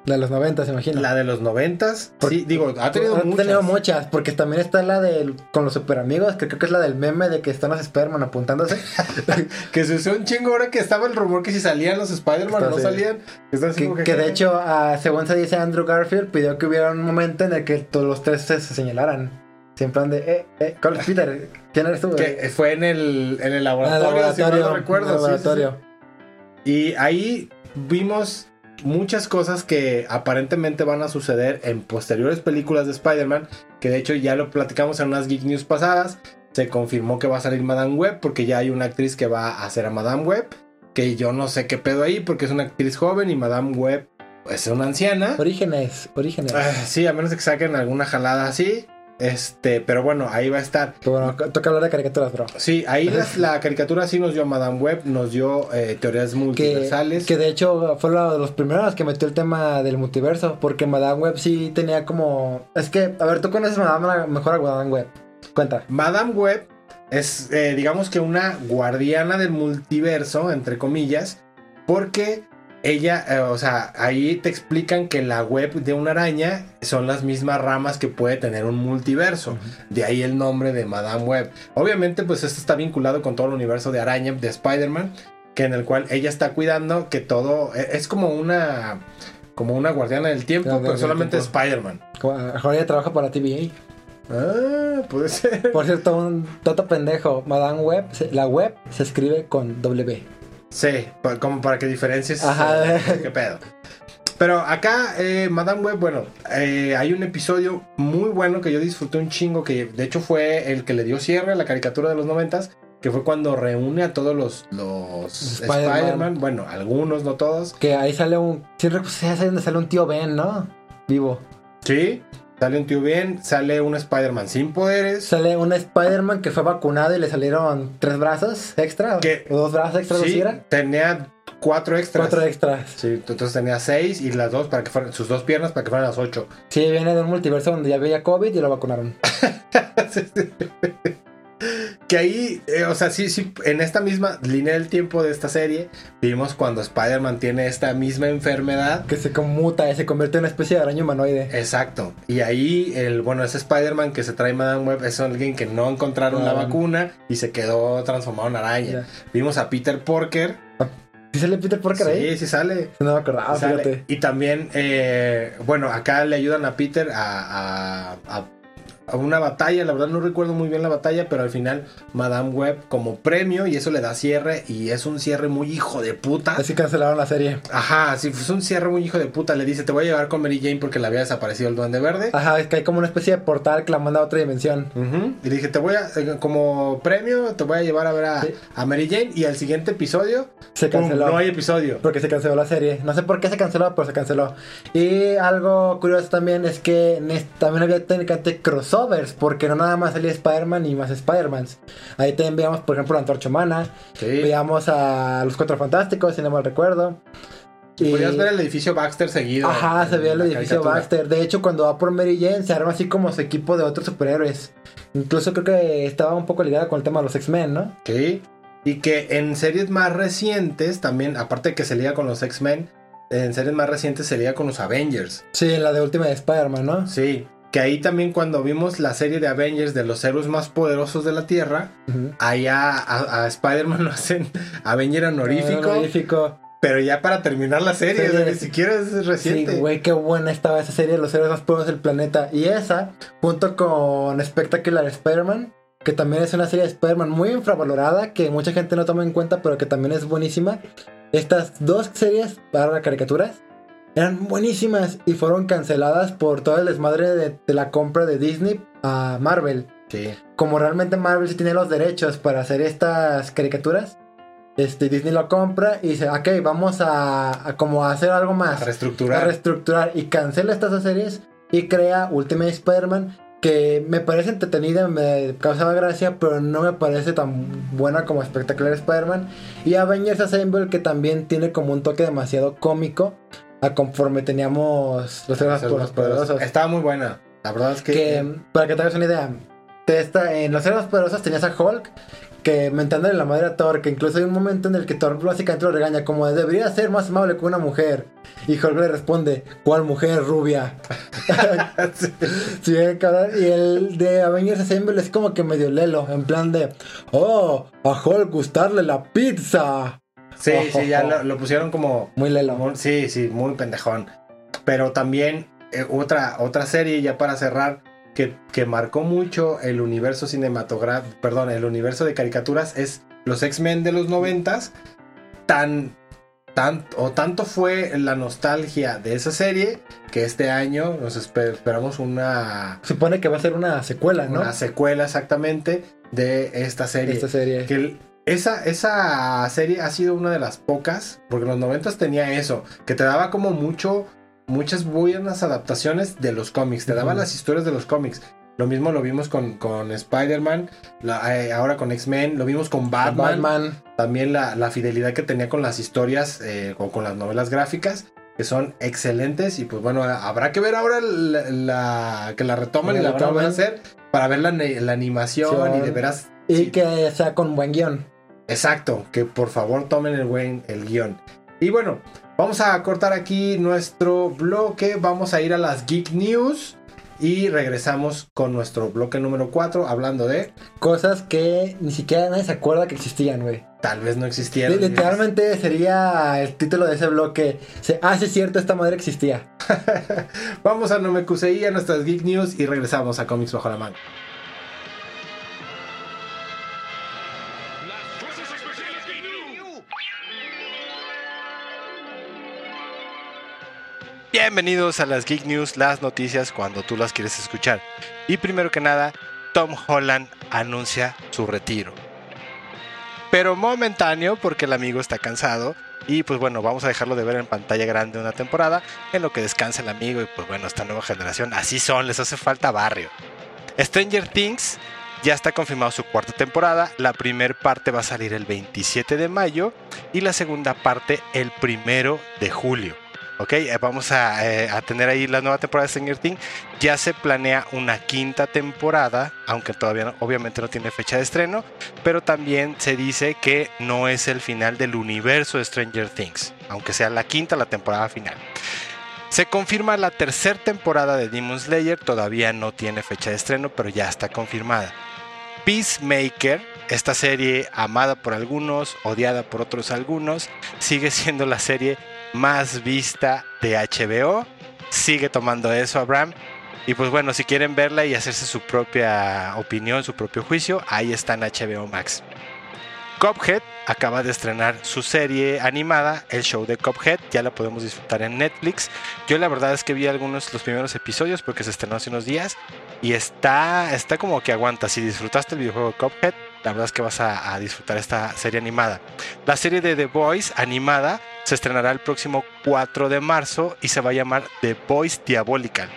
La de los 90, se imagina. La de los noventas. Sí, digo, ha tenido Ha muchas. tenido muchas, porque también está la de con los super amigos, que creo que es la del meme de que están los Spider-Man apuntándose. *laughs* Que se usó un chingo ahora que estaba el rumor que si salían los Spider-Man o no salían. Que, de hecho, ah, según se dice Andrew Garfield, pidió que hubiera un momento en el que todos los tres se, se señalaran. Siempre han de, eh, eh, ¿cuál es Peter? ¿Quién eres tú? Que fue en el, en el laboratorio, si no en el recuerdo. sí, sí, sí. laboratorio. Y ahí vimos muchas cosas que aparentemente van a suceder en posteriores películas de Spider-Man, que de hecho ya lo platicamos en unas Geek News pasadas. Se confirmó que va a salir Madame Web porque ya hay una actriz que va a hacer a Madame Web, que yo no sé qué pedo ahí, porque es una actriz joven y Madame Web es una anciana. Orígenes, orígenes. Ah, sí, a menos que saquen alguna jalada así. Este, pero bueno, ahí va a estar. Bueno, toca hablar de caricaturas, bro. Sí, ahí la, la caricatura sí nos dio Madame Web, nos dio eh, teorías Que, multiversales. que de hecho fue uno de los primeros que metió el tema del multiverso, porque Madame Web sí tenía como... Es que, a ver, tú conoces Madame mejor a Madame Web. Cuenta. Madame Web es, eh, digamos que una guardiana del multiverso, entre comillas, porque ella, eh, o sea, ahí te explican que la web de una araña son las mismas ramas que puede tener un multiverso. De ahí el nombre de Madame Web. Obviamente, pues esto está vinculado con todo el universo de araña de Spider-Man, que en el cual ella está cuidando que todo e- es como una como una guardiana del tiempo, Guardiana pero solamente. Spider-Man. Ella trabaja para TVA. Ah, puede ser. Por cierto, un toto pendejo. Madame Web, la web se escribe con W. Sí, como para que diferencies Ajá. eh, qué pedo. Pero acá, eh, Madame Web, bueno, eh, hay un episodio muy bueno que yo disfruté un chingo, que de hecho fue el que le dio cierre a la caricatura de los noventas, que fue cuando reúne a todos los, los Spider-Man. Bueno, algunos, no todos. Que ahí sale un... Sí, sale un tío Ben, ¿no? Vivo. Sí, sale un tío bien, sale un Spider-Man sin poderes. Sale un Spider-Man que fue vacunado y le salieron tres brazos extra. ¿Qué? O dos brazos extra, Sí, ¿sí era? tenía cuatro extras. Cuatro extras. Sí, entonces tenía seis y las dos para que fueran, sus dos piernas para que fueran las ocho. Sí, viene de un multiverso donde ya había COVID y lo vacunaron. *laughs* que ahí, eh, o sea, sí, sí, en esta misma línea del tiempo de esta serie, vimos cuando Spider-Man tiene esta misma enfermedad. Que se conmuta y se convierte en una especie de araña humanoide. Exacto. Y ahí, el, bueno, ese Spider-Man que se trae Madame Web es alguien que no encontraron la Ah. vacuna y se quedó transformado en araña. Vimos a Peter Parker. ¿Sí sale Peter Parker ahí? Sí, sí sale. No me acordaba, Sale. fíjate. Y también, eh, bueno, acá le ayudan a Peter a, a- a- a una batalla. La verdad no recuerdo muy bien la batalla, pero al final Madame Web como premio y eso le da cierre y es un cierre muy hijo de puta. Así cancelaron la serie. Ajá, sí, es un cierre muy hijo de puta. Le dice, te voy a llevar con Mary Jane porque le había desaparecido el duende verde. Ajá, es que hay como una especie de portal que la manda a otra dimensión. Y le dije, te voy a, eh, como premio, te voy a llevar a ver a, Sí. a Mary Jane y al siguiente episodio, Se ¡pum! canceló. no hay episodio. Porque se canceló la serie. No sé por qué se canceló, pero se canceló. Y algo curioso también es que también había técnicamente crossovers, porque no nada más salía Spider-Man y más Spider-Mans. Ahí también veíamos, por ejemplo, la Antorcha Humana, Sí. veíamos a los Cuatro Fantásticos, si no mal recuerdo. Y podías ver el edificio Baxter seguido. Ajá, en se veía el edificio caricatura. Baxter. De hecho, cuando va por Mary Jane, se arma así como su equipo de otros superhéroes. Incluso creo que estaba un poco ligada con el tema de los X-Men, ¿no? Sí. Y que en series más recientes, también, aparte de que se liga con los X-Men, en series más recientes se liga con los Avengers. Sí, la de última de Spider-Man, ¿no? Sí. Que ahí también cuando vimos la serie de Avengers de los héroes más poderosos de la Tierra, Ujú. allá a, a Spider-Man lo hacen *laughs* Avenger honorífico, Honorífico. pero ya para terminar la serie, Sí, o sea, ya- ni siquiera es Sí, reciente. güey, qué buena estaba esa serie, Los héroes más poderosos del planeta. Y esa, junto con Spectacular Spider-Man, que también es una serie de Spider-Man muy infravalorada, que mucha gente no toma en cuenta, pero que también es buenísima. Estas dos series, para caricaturas, eran buenísimas y fueron canceladas por todo el desmadre de, de la compra de Disney a Marvel. Sí. Como realmente Marvel sí tiene los derechos para hacer estas caricaturas, este, Disney lo compra y dice, ok, vamos a, a como a hacer algo más A reestructurar. a reestructurar y cancela estas dos series y crea Ultimate Spider-Man que me parece entretenida, me causaba gracia, pero no me parece tan buena como Spectacular Spider-Man. Y Avengers Assemble que también tiene como un toque demasiado cómico a conforme teníamos los héroes Los poderosos. Estaba muy buena. La verdad es que. Que, para que te hagas una idea, te esta- en los héroes poderosos tenías a Hulk que mentándole la madre a Thor, que incluso hay un momento en el que Thor básicamente lo regaña como de, debería ser más amable que una mujer. Y Hulk le responde, ¿cuál mujer rubia? *laughs* Sí. Sí, cabrón. Y el de Avengers Assemble es como que medio lelo, en plan de, oh, a Hulk gustarle la pizza. Sí, *laughs* sí, ya lo, lo pusieron como. Muy lelo. Sí, sí, muy pendejón. Pero también eh, otra, otra serie, ya para cerrar, que, que marcó mucho el universo cinematográfico, perdón, el universo de caricaturas es los X-Men de los noventas. Tan, tan, o tanto fue la nostalgia de esa serie que este año nos esper- esperamos una, Supone que va a ser una secuela, ¿no? una secuela exactamente de esta serie. Esta serie. Que esa, esa serie ha sido una de las pocas, porque en los noventas tenía eso, que te daba como mucho, muchas buenas adaptaciones de los cómics, te daba las historias de los cómics. Lo mismo lo vimos con, con Spider-Man, eh, ahora con X-Men, lo vimos con Batman, Batman. también la, la fidelidad que tenía con las historias eh, o con las novelas gráficas, que son excelentes y pues bueno, habrá que ver ahora la, la- que la retoman y la van a retoman. hacer para ver la, la animación Sí. y de veras... Y sí, que sea con buen guion. Exacto, que por favor tomen el buen el guion. Y bueno, vamos a cortar aquí nuestro bloque, vamos a ir a las Geek News y regresamos con nuestro bloque número 4 hablando de Cosas que ni siquiera nadie se acuerda que existían, güey. tal vez no existieron. Li- Literalmente sería el título de ese bloque. Se, ah, sí es cierto, esta madre existía. *laughs* Vamos a Nomekusei, a nuestras Geek News y regresamos a Comics Bajo la Manga. Bienvenidos a las Geek News, las noticias cuando tú las quieres escuchar. Y primero que nada, Tom Holland anuncia su retiro. Pero momentáneo porque el amigo está cansado y pues bueno, vamos a dejarlo de ver en pantalla grande una temporada en lo que descansa el amigo y pues bueno, esta nueva generación así son, les hace falta barrio. Stranger Things ya está confirmado su cuarta temporada, la primera parte va a salir el 27 de mayo y la segunda parte el primero de julio. Ok, eh, vamos a, eh, a tener ahí la nueva temporada de Stranger Things. Ya se planea una quinta temporada, aunque todavía obviamente no tiene fecha de estreno, pero también se dice que no es el final del universo de Stranger Things, aunque sea la quinta, la temporada final. Se confirma la tercera temporada de Demon Slayer, todavía no tiene fecha de estreno, pero ya está confirmada. Peacemaker, esta serie amada por algunos, odiada por otros algunos, sigue siendo la serie más vista de HBO. Sigue tomando eso, Abraham. Y pues bueno, si quieren verla y hacerse su propia opinión, su propio juicio, ahí está en HBO Max. Cuphead acaba de estrenar su serie animada, el show de Cuphead, ya la podemos disfrutar en Netflix. Yo la verdad es que vi algunos los primeros episodios porque se estrenó hace unos días y está, está como que aguanta. Si disfrutaste el videojuego Cuphead, la verdad es que vas a, disfrutar esta serie animada. La serie de The Boys animada se estrenará el próximo 4 de marzo y se va a llamar The Boys Diabolical.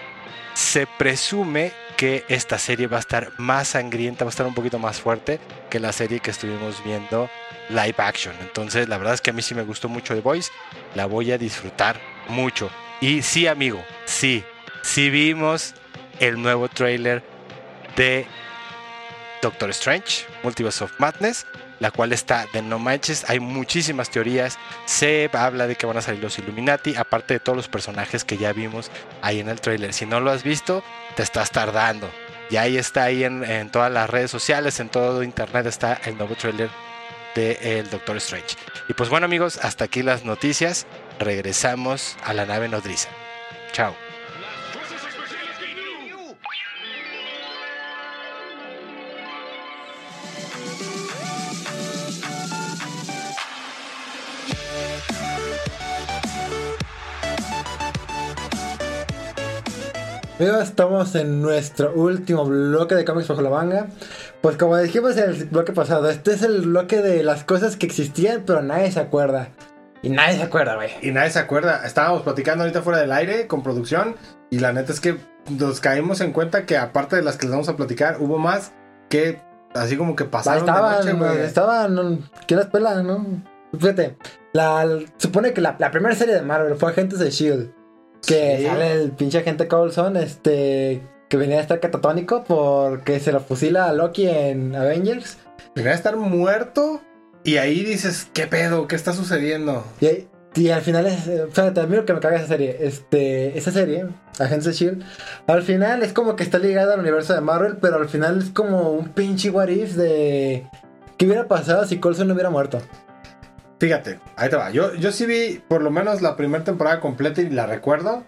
Se presume que esta serie va a estar más sangrienta, va a estar un poquito más fuerte que la serie que estuvimos viendo live action. Entonces, la verdad es que a mí sí me gustó mucho The Boys, la voy a disfrutar mucho. Y sí, amigo, sí, sí vimos el nuevo trailer de Doctor Strange, Multiverse of Madness, la cual está de no manches, hay muchísimas teorías, se habla de que van a salir los Illuminati, aparte de todos los personajes que ya vimos ahí en el trailer. Si no lo has visto, te estás tardando. Y ahí está ahí en, todas las redes sociales, en todo internet está el nuevo trailer de el Doctor Strange. Y pues bueno amigos, hasta aquí las noticias. Regresamos a la nave nodriza. Chao. Amigos, estamos en nuestro último bloque de cómics bajo la manga. Pues como dijimos en el bloque pasado, este es el bloque de las cosas que existían, pero nadie se acuerda. Y nadie se acuerda, güey. Y nadie se acuerda. Estábamos platicando ahorita fuera del aire con producción. Y la neta es que nos caímos en cuenta que aparte de las que les vamos a platicar, hubo más que así como que pasaron de estaban, noche, güey. estaban, ¿quién las pela, no? Fíjate, la, supone que la, la primera serie de Marvel fue Agentes de S.H.I.E.L.D. Que Sí. sale el pinche agente Coulson, este, que venía a estar catatónico porque se lo fusila a Loki en Avengers. Venía a estar muerto. Y ahí dices, ¿qué pedo? ¿Qué está sucediendo? Y, y al final es, eh, fíjate, a mí lo que me caga esa serie, este, esa serie, Agentes de S.H.I.E.L.D., al final es como que está ligada al universo de Marvel, pero al final es como un pinche what if de... ¿Qué hubiera pasado si Coulson no hubiera muerto? Fíjate, ahí te va. Yo, yo sí vi por lo menos la primera temporada completa y la recuerdo.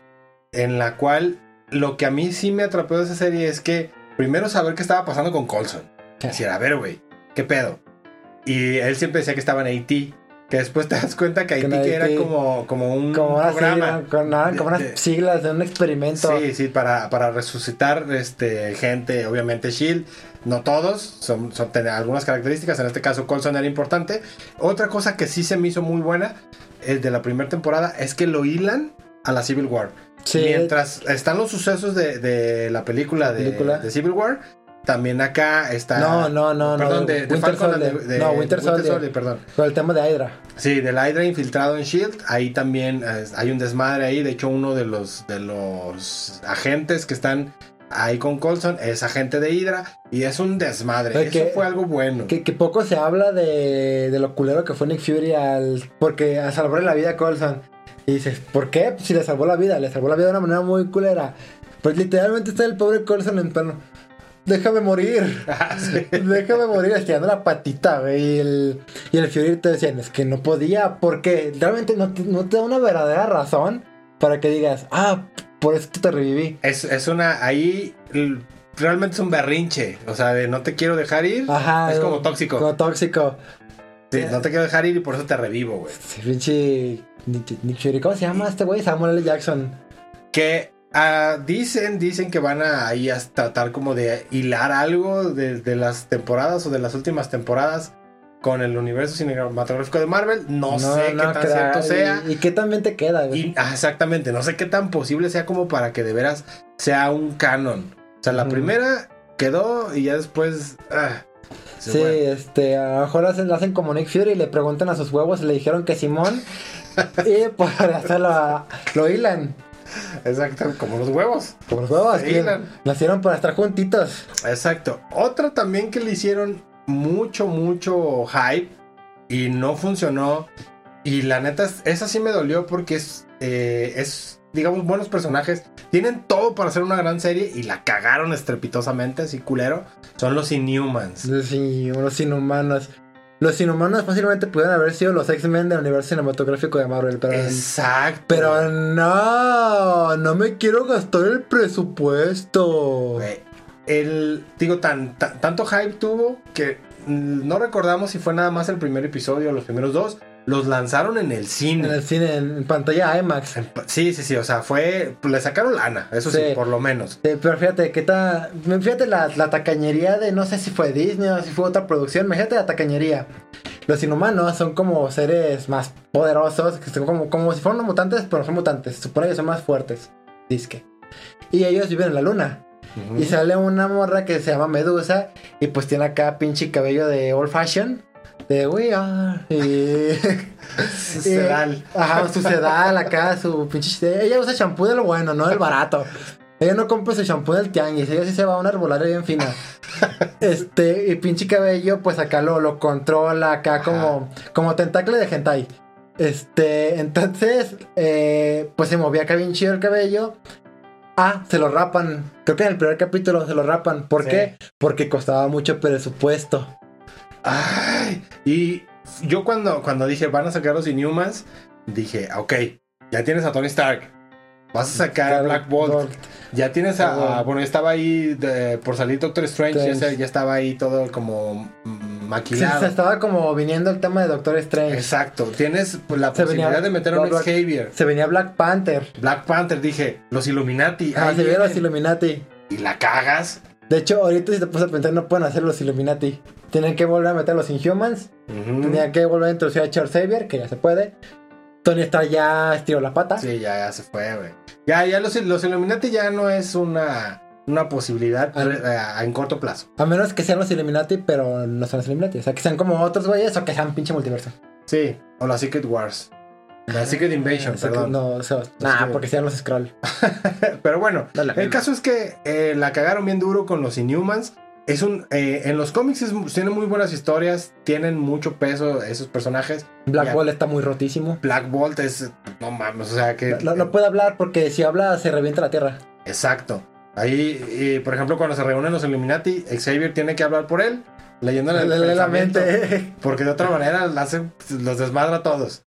En la cual lo que a mí sí me atrapó de esa serie es que primero saber qué estaba pasando con Colson. Decir, a ver, güey, ¿qué pedo? Y él siempre decía que estaba en AT, que después te das cuenta que Que Haití que era Haití- como, como un Como programa. sigla, con, nada, como unas de- siglas de un experimento. Sí, sí, para, para resucitar este, gente, obviamente Shield, no todos, son, son tienen algunas características, en este caso Colson era importante. Otra cosa que sí se me hizo muy buena, el de la primera temporada, es que lo hilan a la Civil War. Sí. Mientras están los sucesos de, de la película, de, película. de Civil War, también acá está... No, no, no, no, Perdón, de de, de Winter Soldier. de- de- No, Winter Soldier. perdón. Con el tema de Hydra. Sí, del Hydra infiltrado en Shield, ahí también eh, hay un desmadre ahí. De hecho, uno de los de los agentes que están ahí con Colson es agente de Hydra y es un desmadre. Oye, Eso que- fue algo bueno. Que, que poco se habla de, de lo culero que fue Nick Fury al. Porque a salvarle la vida a Colson. Y dices, ¿por qué? Pues si le salvó la vida, le salvó la vida de una manera muy culera. Pues literalmente está el pobre Colson en plano. Déjame morir. *laughs* Ah, sí. *laughs* Déjame morir estirando la patita, güey. Y el, y el Fury te decían, es que no podía, porque realmente no te, no te da una verdadera razón para que digas, ah, por eso te reviví. Es, es una. Ahí realmente es un berrinche. O sea, de no te quiero dejar ir. Ajá. es como tóxico. Como tóxico. Sí, no te quiero dejar ir y por eso te revivo, güey. Ese pinche ¿cómo se llama este güey? Samuel L. Jackson. Que ah, dicen, dicen que van a ahí a tratar como de hilar algo de, de las temporadas o de las últimas temporadas con el universo cinematográfico de Marvel. No, sé qué tan cierto sea. Y, y qué también te queda, güey. Y, ah, exactamente, no sé qué tan posible sea como para que de veras sea un canon. O sea, la primera quedó y ya después... ah, Sí, fue. este, a lo mejor hacen, hacen como Nick Fury y le preguntan a sus huevos y le dijeron que Simón. *laughs* y por hacerlo, a- lo hilan. Exacto, como los huevos. Como los huevos, que nacieron para estar juntitos. Exacto. Otra también que le hicieron mucho, mucho hype y no funcionó. Y la neta, es- esa sí me dolió porque es, eh, es, digamos, buenos personajes. Tienen todo para hacer una gran serie y la cagaron estrepitosamente, así culero. Son los Inhumans. Los, in- los inhumanos. Los inhumanos fácilmente pudieron haber sido los X-Men del universo cinematográfico de Marvel, pero. Exacto. Pero no, no me quiero gastar el presupuesto. Güey, El, digo, tan, tan- tanto hype tuvo que mm, no recordamos si fue nada más el primer episodio o los primeros dos. Los lanzaron en el cine. En el cine, en pantalla IMAX. En Sí, sí, sí, o sea, fue. Le sacaron lana, eso sí, Sí. por lo menos. Sí, pero fíjate, ¿qué tal? Fíjate la, la tacañería de no sé si fue Disney o si fue otra producción. Fíjate la tacañería. Los inhumanos son como seres más poderosos, que son como, como si fueran mutantes, pero no son mutantes. Supone que son más fuertes. Disque. Y ellos viven en la luna. Y sale una morra que se llama Medusa. Y pues tiene acá pinche cabello de old fashion. De we are. Y. *laughs* Sedal. Ajá, su sedal acá, su pinche. Ella usa champú de lo bueno, no del barato. Ella no compra su champú del tianguis, ella sí se va a una arbolaria bien fina. *laughs* Este, y pinche cabello, pues acá lo, lo controla, acá como, como tentacle de hentai. Este, entonces, eh, pues se movía acá bien chido el cabello. Ah, se lo rapan. Creo que en el primer capítulo se lo rapan. ¿Por Sí. qué? Porque costaba mucho presupuesto. Ay, y yo cuando, cuando dije van a sacar los Inhumans, dije, ok, ya tienes a Tony Stark. Vas a sacar a Black Bolt. Ya tienes a. Bueno, estaba ahí de- por salir Doctor Strange. Ya, Strange. se- ya estaba ahí todo como mm, maquilado. se estaba como viniendo el tema de Doctor Strange. Exacto. Tienes pues, la Se posibilidad venía- de meter a un Black- Xavier. Se venía Black Panther. Black Panther, dije, los Illuminati. Ah, se vieron los. Illuminati. Y la cagas. De hecho, ahorita si te pones a pensar, no pueden hacer los Illuminati. Tienen que volver a meter los Inhumans. Ujú. Tenían que volver a introducir a Charles Xavier, que ya se puede. Tony Stark ya estiró la pata. Sí, ya, ya se fue, güey. Ya, ya los, los Illuminati ya no es una, una posibilidad Ah, eh, en corto plazo. A menos que sean los Illuminati, pero no son los Illuminati. O sea, que sean como otros güeyes o que sean pinche multiverso. Sí, o la Secret Wars. La Secret Invasion, que perdón. No, o sea, nah, que- porque sean los Scroll. *laughs* Pero bueno, el caso es que eh, la cagaron bien duro con los Inhumans. Es un, eh, en los cómics es- tienen muy buenas historias, tienen mucho peso esos personajes. Black. Ball está muy rotísimo. Black Bolt es, no mames, o sea que... No, no puede hablar porque si habla se revienta la tierra. Exacto. Ahí, por ejemplo, cuando se reúnen los Illuminati, Xavier tiene que hablar por él, leyéndole el la mente. Porque de otra manera hace- los desmadra a todos.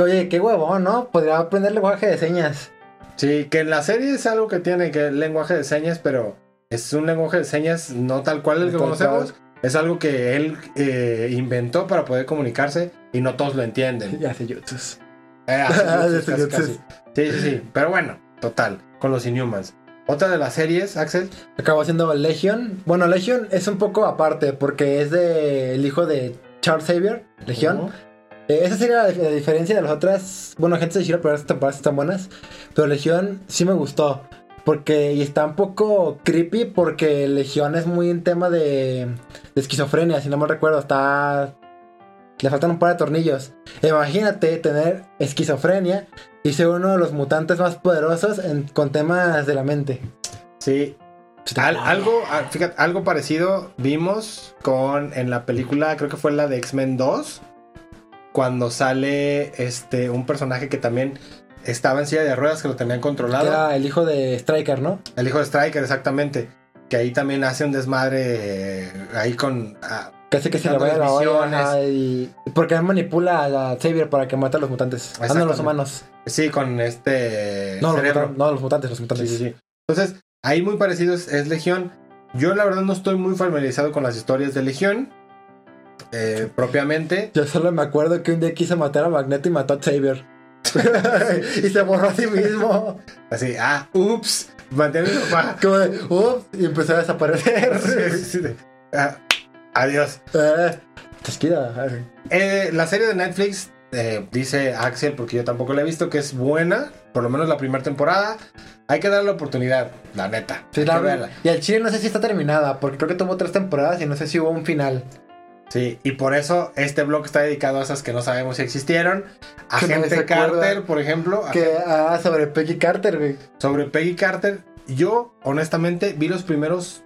Oye, qué huevón, ¿no? Podría aprender lenguaje de señas. Sí, que en la serie es algo que tiene que el lenguaje de señas, pero es un lenguaje de señas no tal cual el que conocemos. Es algo que él eh, inventó para poder comunicarse y no todos lo entienden. Y hace jutsus. Eh, *laughs* Hace casi, casi. Sí, sí, sí. Pero bueno, total, con los Inhumans. Otra de las series, Axel. Acabó siendo Legion. Bueno, Legion es un poco aparte porque es de el hijo de Charles Xavier, Legion. Eh, esa sería la, la diferencia de las otras. Bueno, gente de Shira, pero estas temporadas están buenas. Pero Legión sí me gustó. Porque y está un poco creepy. Porque Legión es muy en tema de, de esquizofrenia, si no me recuerdo. Está. Le faltan un par de tornillos. Imagínate tener esquizofrenia y ser uno de los mutantes más poderosos en- con temas de la mente. Sí. Al- algo, ah, fíjate, algo parecido vimos con en la película, creo que fue la de X-Men 2, cuando sale este un personaje que también estaba en silla de ruedas que lo tenían controlado. Era el hijo de Striker, ¿no? El hijo de Striker, exactamente. Que ahí también hace un desmadre eh, ahí con... ah, Casi que se le vaya la olla. y... Porque él manipula a Xavier para que mate a los mutantes. Ah, no, los humanos. sí, con este... No, los cerebro. mutantes, no, los mutantes, los Sí, mutantes. sí, sí. Entonces, ahí muy parecido es, es Legión. Yo la verdad no estoy muy familiarizado con las historias de Legión. eh, propiamente. Yo solo me acuerdo que un día quiso matar a Magneto y mató a Xavier. *laughs* *laughs* y se borró a sí mismo. Así, ah, ups, maté a mi papá. Como de, ups, y empezó a desaparecer. *laughs* Sí, sí, sí. Ah, adiós. Eh, Chasquida. Eh, la serie de Netflix, eh, dice Axel, porque yo tampoco la he visto, que es buena, por lo menos la primera temporada. Hay que darle la oportunidad, la neta. Sí, la- verla. y al chile no sé si está terminada, porque creo que tuvo tres temporadas y no sé si hubo un final. Sí, y por eso este blog está dedicado a esas que no sabemos si existieron. Que Agente acuerda. Carter, por ejemplo. Que, ah, sobre Peggy Carter, güey. sobre Peggy Carter. Yo, honestamente, vi los primeros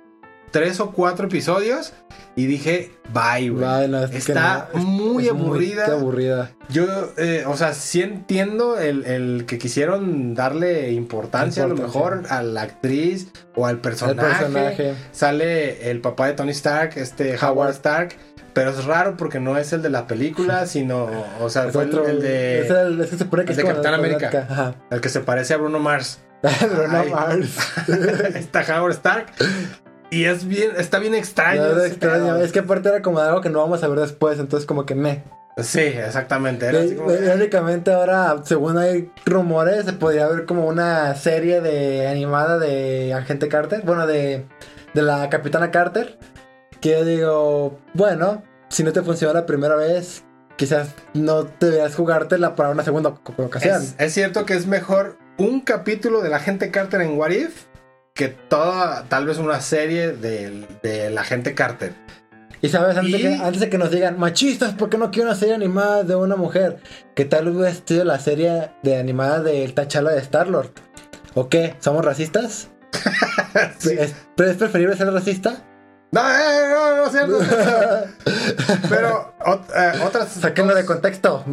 tres o cuatro episodios y dije, bye, güey. No, es Está no, es- muy es aburrida. aburrida. Yo, eh, o sea, sí entiendo el, el que quisieron darle importancia a lo mejor a la actriz o al personaje. personaje. Sale el papá de Tony Stark, este Howard Howard. Stark. Pero es raro porque no es el de la película, *laughs* sino, o sea, Es fue el- otro- el, de Es el, es de Capitán América. Ajá. el que se parece a Bruno Mars. *laughs* Bruno. Mars. *laughs* está Howard Stark. Y es bien, está bien extraño. Es que aparte era como algo que no vamos a ver después, entonces como que me. Sí, exactamente. Era así como- Irónicamente ahora, según hay rumores, se podría ver como una serie de animada de Agente Carter, bueno, de, de la Capitana Carter, que yo digo, bueno, si no te funciona la primera vez, quizás no deberías jugártela para una segunda ocasión. es, es cierto que es mejor un capítulo de la gente Carter en What If que toda, tal vez una serie de, de la gente Carter. Y sabes, antes, Y- De que, antes de que nos digan, machistas, ¿por qué no quiero una serie animada de una mujer? ¿Qué tal hubiera sido la serie de animada del Tachala de Star-Lord? ¿O qué? ¿Somos racistas? *laughs* Sí. ¿Es, ¿Es preferible ser racista? No, eh, no, no, es cierto. *laughs* Pero ot- eh, otras, de contexto.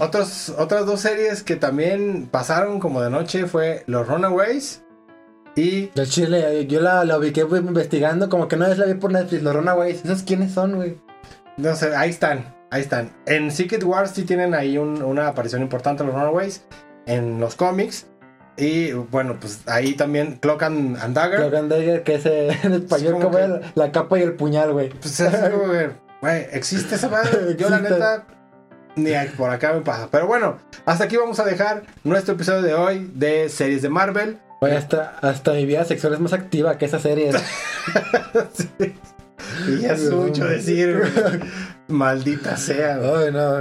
otros, otras dos series que también pasaron como de noche fue Los Runaways y Del Chile, yo la, la ubiqué pues, investigando, como que una vez la vi por Netflix, los Runaways. ¿Esos quiénes son, güey? No sé, ahí están, ahí están. En Secret Wars sí tienen ahí un- una aparición importante los Runaways en los cómics. Y bueno, pues ahí también Cloak and, and Dagger. Logan Dagger, que es en español como que- la, la capa y el puñal, güey. Pues es güey, ¿existe esa madre? *laughs* Yo la neta, ni por acá me pasa. Pero bueno, hasta aquí vamos a dejar nuestro episodio de hoy de series de Marvel. Güey, hasta, hasta mi vida sexual es más activa que esa serie. *laughs* Sí. Y ya es mucho decir. *laughs* Maldita sea. Ay, no.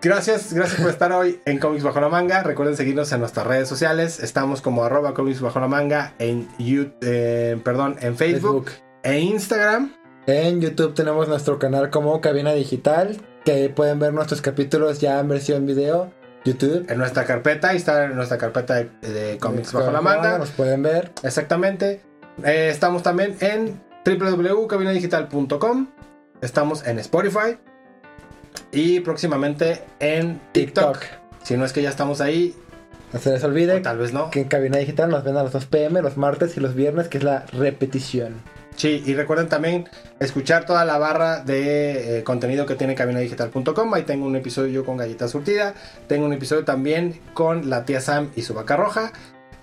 Gracias, gracias por estar hoy en Comics Bajo la Manga. Recuerden seguirnos en nuestras redes sociales. Estamos como arroba Comics Bajo la Manga en, You- eh, perdón, en Facebook, Facebook. e Instagram. En YouTube tenemos nuestro canal como Cabina Digital, que pueden ver nuestros capítulos ya en versión video. YouTube. En nuestra carpeta, ahí está en nuestra carpeta de, de Comics Bajo la Manga. Nos pueden ver. Exactamente. Eh, estamos también en www.cabinadigital.com. Estamos en Spotify. Y próximamente en TikTok. TikTok. Si no es que ya estamos ahí, No se les olvide o tal vez no. que en Cabina Digital nos ven a las 2 pm los martes y los viernes, que es la repetición. Sí, y recuerden también escuchar toda la barra de eh, contenido que tiene cabinadigital.com. Ahí tengo un episodio yo con Galleta Surtida. Tengo un episodio también con la tía Sam y su vaca roja.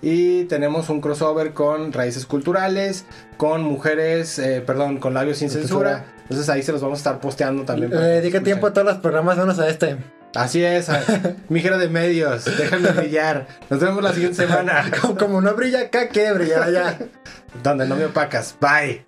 Y tenemos un crossover con raíces culturales, con mujeres, eh, perdón, con labios sin censura. Entonces ahí se los vamos a estar posteando también. Le dedica escuchen. tiempo a todos los programas, menos a este. Así es, a- *laughs* mi hija de medios, déjame brillar. Nos vemos la siguiente semana. *laughs* Como, como no brilla acá, quiere brillar allá. Donde no me opacas. Bye.